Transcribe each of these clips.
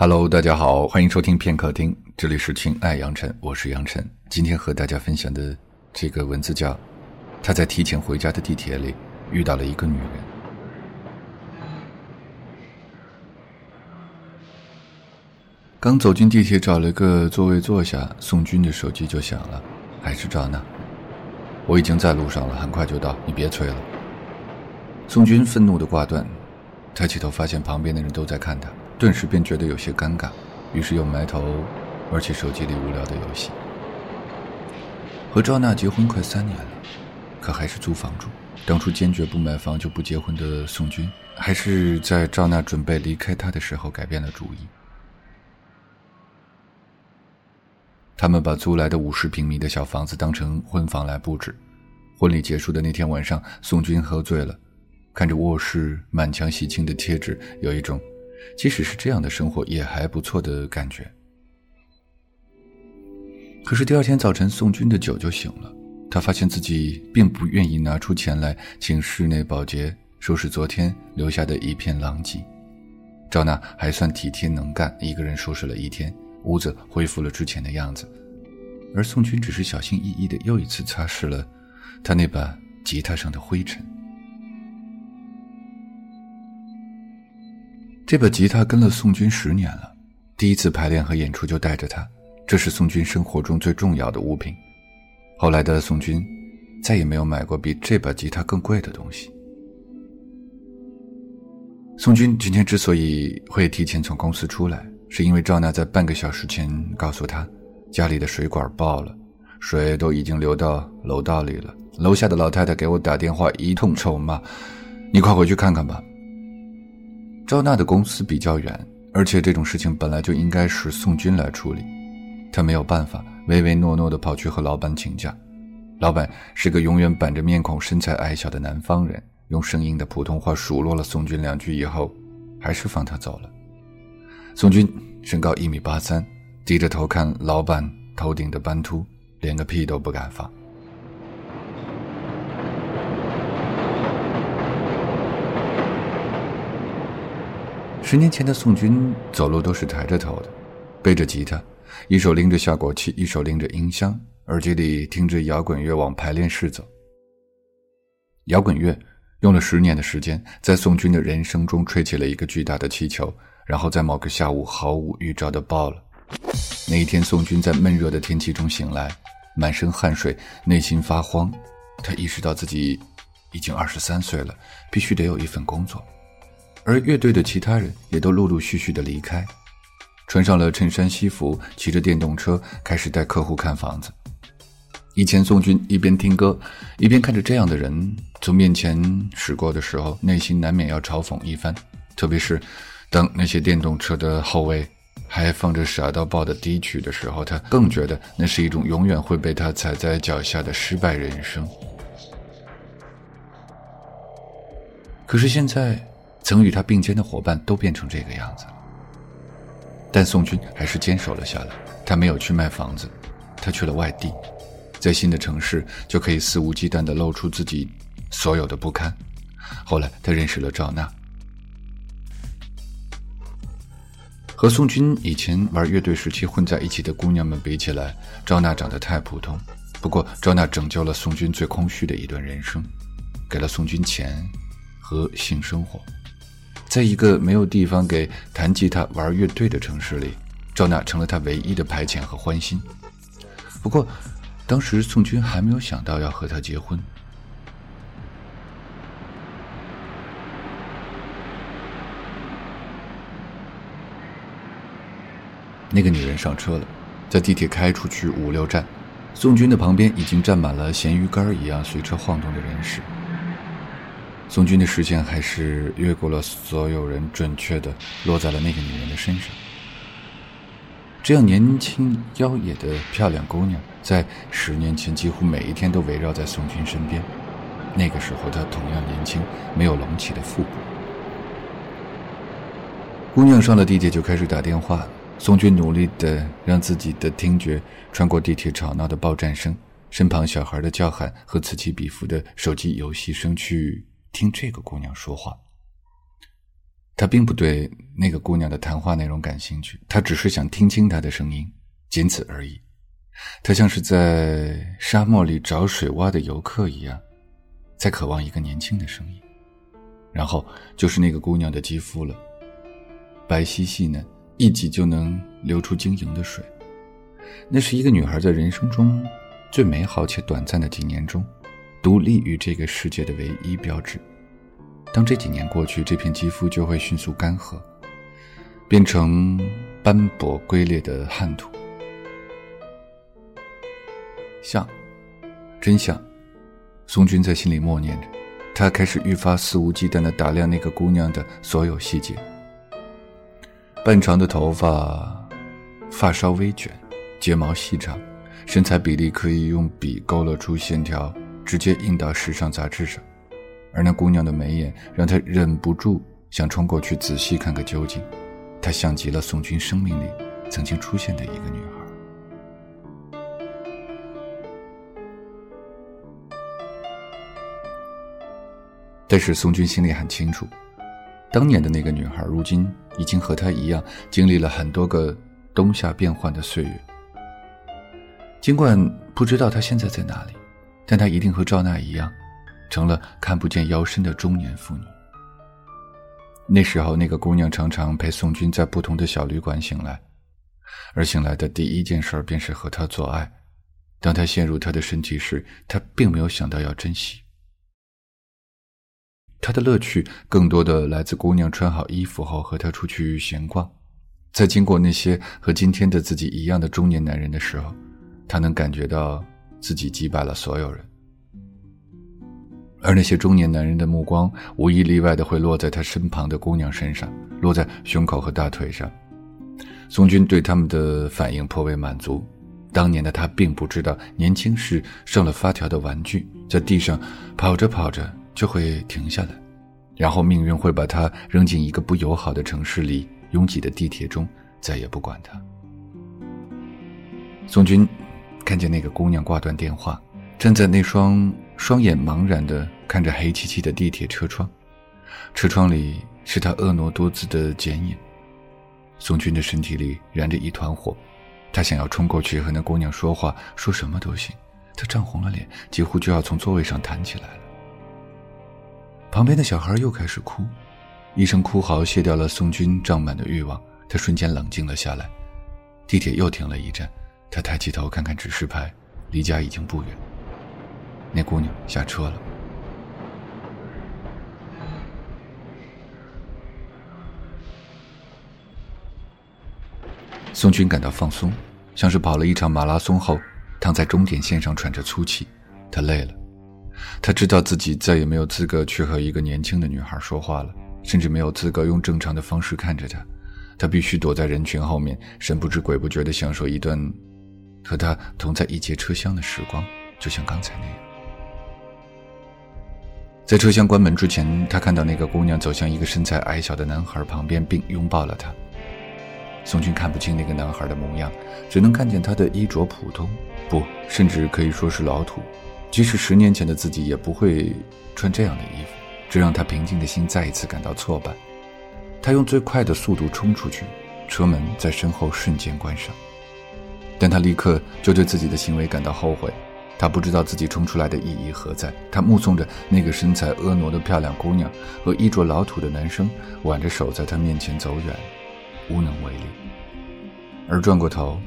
Hello，大家好，欢迎收听片刻听，这里是亲爱杨晨，我是杨晨。今天和大家分享的这个文字叫：他在提前回家的地铁里遇到了一个女人。刚走进地铁，找了个座位坐下，宋军的手机就响了，还是赵娜。我已经在路上了，很快就到，你别催了。宋军愤怒的挂断，抬起头发现旁边的人都在看他。顿时便觉得有些尴尬，于是又埋头玩起手机里无聊的游戏。和赵娜结婚快三年了，可还是租房住。当初坚决不买房就不结婚的宋军，还是在赵娜准备离开他的时候改变了主意。他们把租来的五十平米的小房子当成婚房来布置。婚礼结束的那天晚上，宋军喝醉了，看着卧室满墙喜庆的贴纸，有一种。即使是这样的生活也还不错的感觉。可是第二天早晨，宋军的酒就醒了。他发现自己并不愿意拿出钱来请室内保洁收拾昨天留下的一片狼藉。赵娜还算体贴能干，一个人收拾了一天，屋子恢复了之前的样子。而宋军只是小心翼翼的又一次擦拭了他那把吉他上的灰尘。这把吉他跟了宋军十年了，第一次排练和演出就带着它，这是宋军生活中最重要的物品。后来的宋军再也没有买过比这把吉他更贵的东西。宋军今天之所以会提前从公司出来，是因为赵娜在半个小时前告诉他，家里的水管爆了，水都已经流到楼道里了。楼下的老太太给我打电话一通臭骂，你快回去看看吧。赵娜的公司比较远，而且这种事情本来就应该是宋军来处理，他没有办法，唯唯诺诺地跑去和老板请假。老板是个永远板着面孔、身材矮小的南方人，用生硬的普通话数落了宋军两句以后，还是放他走了。宋军身高一米八三，低着头看老板头顶的斑秃，连个屁都不敢放。十年前的宋军走路都是抬着头的，背着吉他，一手拎着效果器，一手拎着音箱，耳机里听着摇滚乐往排练室走。摇滚乐用了十年的时间，在宋军的人生中吹起了一个巨大的气球，然后在某个下午毫无预兆的爆了。那一天，宋军在闷热的天气中醒来，满身汗水，内心发慌。他意识到自己已经二十三岁了，必须得有一份工作。而乐队的其他人也都陆陆续续的离开，穿上了衬衫西服，骑着电动车开始带客户看房子。以前宋军一边听歌，一边看着这样的人从面前驶过的时候，内心难免要嘲讽一番。特别是当那些电动车的后位还放着傻到爆的低曲的时候，他更觉得那是一种永远会被他踩在脚下的失败人生。可是现在。曾与他并肩的伙伴都变成这个样子了，但宋军还是坚守了下来。他没有去卖房子，他去了外地，在新的城市就可以肆无忌惮地露出自己所有的不堪。后来，他认识了赵娜。和宋军以前玩乐队时期混在一起的姑娘们比起来，赵娜长得太普通。不过，赵娜拯救了宋军最空虚的一段人生，给了宋军钱和性生活。在一个没有地方给弹吉他、玩乐队的城市里，赵娜成了他唯一的排遣和欢心。不过，当时宋军还没有想到要和她结婚。那个女人上车了，在地铁开出去五六站，宋军的旁边已经站满了咸鱼干一样随车晃动的人士。宋军的视线还是越过了所有人，准确的落在了那个女人的身上。这样年轻妖冶的漂亮姑娘，在十年前几乎每一天都围绕在宋军身边。那个时候，她同样年轻，没有隆起的腹部。姑娘上了地铁就开始打电话，宋军努力的让自己的听觉穿过地铁吵闹的报站声、身旁小孩的叫喊和此起彼伏的手机游戏声去。听这个姑娘说话，他并不对那个姑娘的谈话内容感兴趣，他只是想听清她的声音，仅此而已。他像是在沙漠里找水洼的游客一样，在渴望一个年轻的声音。然后就是那个姑娘的肌肤了，白皙细嫩，一挤就能流出晶莹的水。那是一个女孩在人生中最美好且短暂的几年中，独立于这个世界的唯一标志。当这几年过去，这片肌肤就会迅速干涸，变成斑驳龟裂的旱土。像，真像。宋军在心里默念着，他开始愈发肆无忌惮地打量那个姑娘的所有细节：半长的头发，发梢微卷，睫毛细长，身材比例可以用笔勾勒出线条，直接印到时尚杂志上。而那姑娘的眉眼让他忍不住想冲过去仔细看个究竟。她像极了宋军生命里曾经出现的一个女孩。但是宋军心里很清楚，当年的那个女孩，如今已经和他一样，经历了很多个冬夏变换的岁月。尽管不知道她现在在哪里，但她一定和赵娜一样。成了看不见腰身的中年妇女。那时候，那个姑娘常常陪宋军在不同的小旅馆醒来，而醒来的第一件事便是和他做爱。当他陷入他的身体时，他并没有想到要珍惜。他的乐趣更多的来自姑娘穿好衣服后和他出去闲逛，在经过那些和今天的自己一样的中年男人的时候，他能感觉到自己击败了所有人。而那些中年男人的目光，无一例外的会落在他身旁的姑娘身上，落在胸口和大腿上。宋军对他们的反应颇为满足。当年的他并不知道，年轻时上了发条的玩具，在地上跑着跑着就会停下来，然后命运会把他扔进一个不友好的城市里拥挤的地铁中，再也不管他。宋军看见那个姑娘挂断电话，站在那双。双眼茫然地看着黑漆漆的地铁车窗，车窗里是他婀娜多姿的剪影。宋军的身体里燃着一团火，他想要冲过去和那姑娘说话，说什么都行。他涨红了脸，几乎就要从座位上弹起来了。旁边的小孩又开始哭，一声哭嚎卸掉了宋军胀满的欲望，他瞬间冷静了下来。地铁又停了一站，他抬起头看看指示牌，离家已经不远。那姑娘下车了。宋军感到放松，像是跑了一场马拉松后，躺在终点线上喘着粗气。他累了，他知道自己再也没有资格去和一个年轻的女孩说话了，甚至没有资格用正常的方式看着她。他必须躲在人群后面，神不知鬼不觉地享受一段和他同在一节车厢的时光，就像刚才那样。在车厢关门之前，他看到那个姑娘走向一个身材矮小的男孩旁边，并拥抱了他。宋军看不清那个男孩的模样，只能看见他的衣着普通，不，甚至可以说是老土。即使十年前的自己也不会穿这样的衣服，这让他平静的心再一次感到挫败。他用最快的速度冲出去，车门在身后瞬间关上，但他立刻就对自己的行为感到后悔。他不知道自己冲出来的意义何在。他目送着那个身材婀娜的漂亮姑娘和衣着老土的男生挽着手在他面前走远，无能为力。而转过头，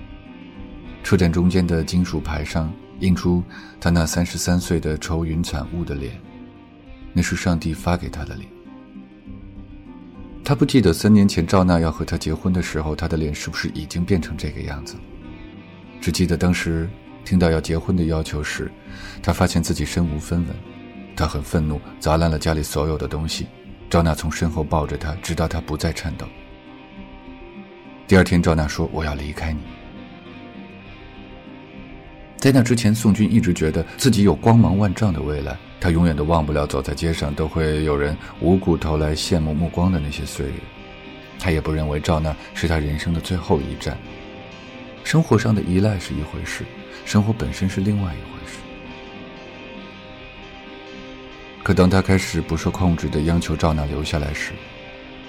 车站中间的金属牌上印出他那三十三岁的愁云惨雾的脸，那是上帝发给他的脸。他不记得三年前赵娜要和他结婚的时候，他的脸是不是已经变成这个样子，只记得当时。听到要结婚的要求时，他发现自己身无分文，他很愤怒，砸烂了家里所有的东西。赵娜从身后抱着他，直到他不再颤抖。第二天，赵娜说：“我要离开你。”在那之前，宋军一直觉得自己有光芒万丈的未来，他永远都忘不了走在街上都会有人无故投来羡慕目光的那些岁月。他也不认为赵娜是他人生的最后一站。生活上的依赖是一回事。生活本身是另外一回事。可当他开始不受控制的央求赵娜留下来时，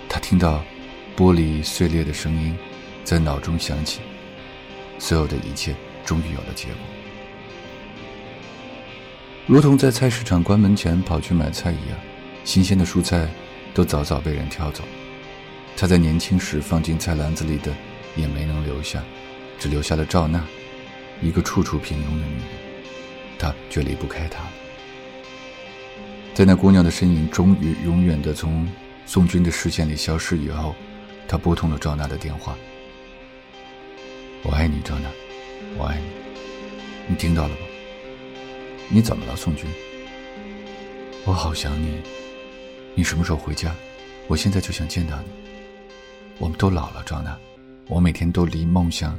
他听到玻璃碎裂的声音在脑中响起，所有的一切终于有了结果。如同在菜市场关门前跑去买菜一样，新鲜的蔬菜都早早被人挑走。他在年轻时放进菜篮子里的也没能留下，只留下了赵娜，一个处处平庸的女人。他却离不开她。在那姑娘的身影终于永远的从宋军的视线里消失以后，他拨通了赵娜的电话。我爱你，赵娜，我爱你，你听到了吗？你怎么了，宋军？我好想你，你什么时候回家？我现在就想见到你。我们都老了，赵娜，我每天都离梦想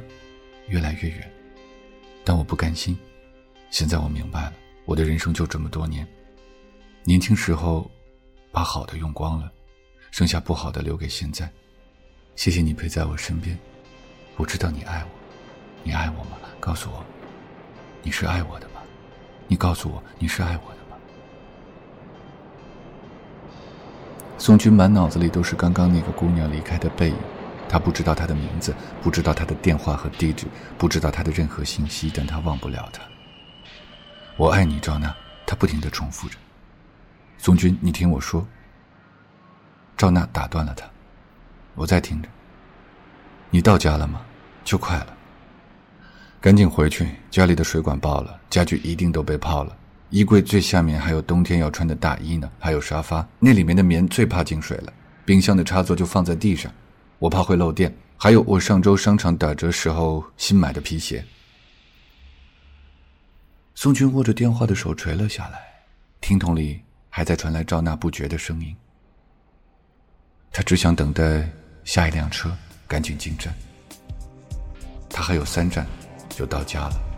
越来越远，但我不甘心。现在我明白了，我的人生就这么多年。年轻时候，把好的用光了，剩下不好的留给现在。谢谢你陪在我身边，我知道你爱我，你爱我吗？告诉我，你是爱我的吗？你告诉我，你是爱我的吗？宋军满脑子里都是刚刚那个姑娘离开的背影，他不知道他的名字，不知道他的电话和地址，不知道他的任何信息，但他忘不了他。我爱你，赵娜。他不停的重复着。宋军，你听我说。赵娜打断了他。我在听着。你到家了吗？就快了。赶紧回去，家里的水管爆了，家具一定都被泡了。衣柜最下面还有冬天要穿的大衣呢，还有沙发，那里面的棉最怕进水了。冰箱的插座就放在地上，我怕会漏电。还有我上周商场打折时候新买的皮鞋。宋军握着电话的手垂了下来，听筒里还在传来赵娜不绝的声音。他只想等待下一辆车，赶紧进站。他还有三站就到家了。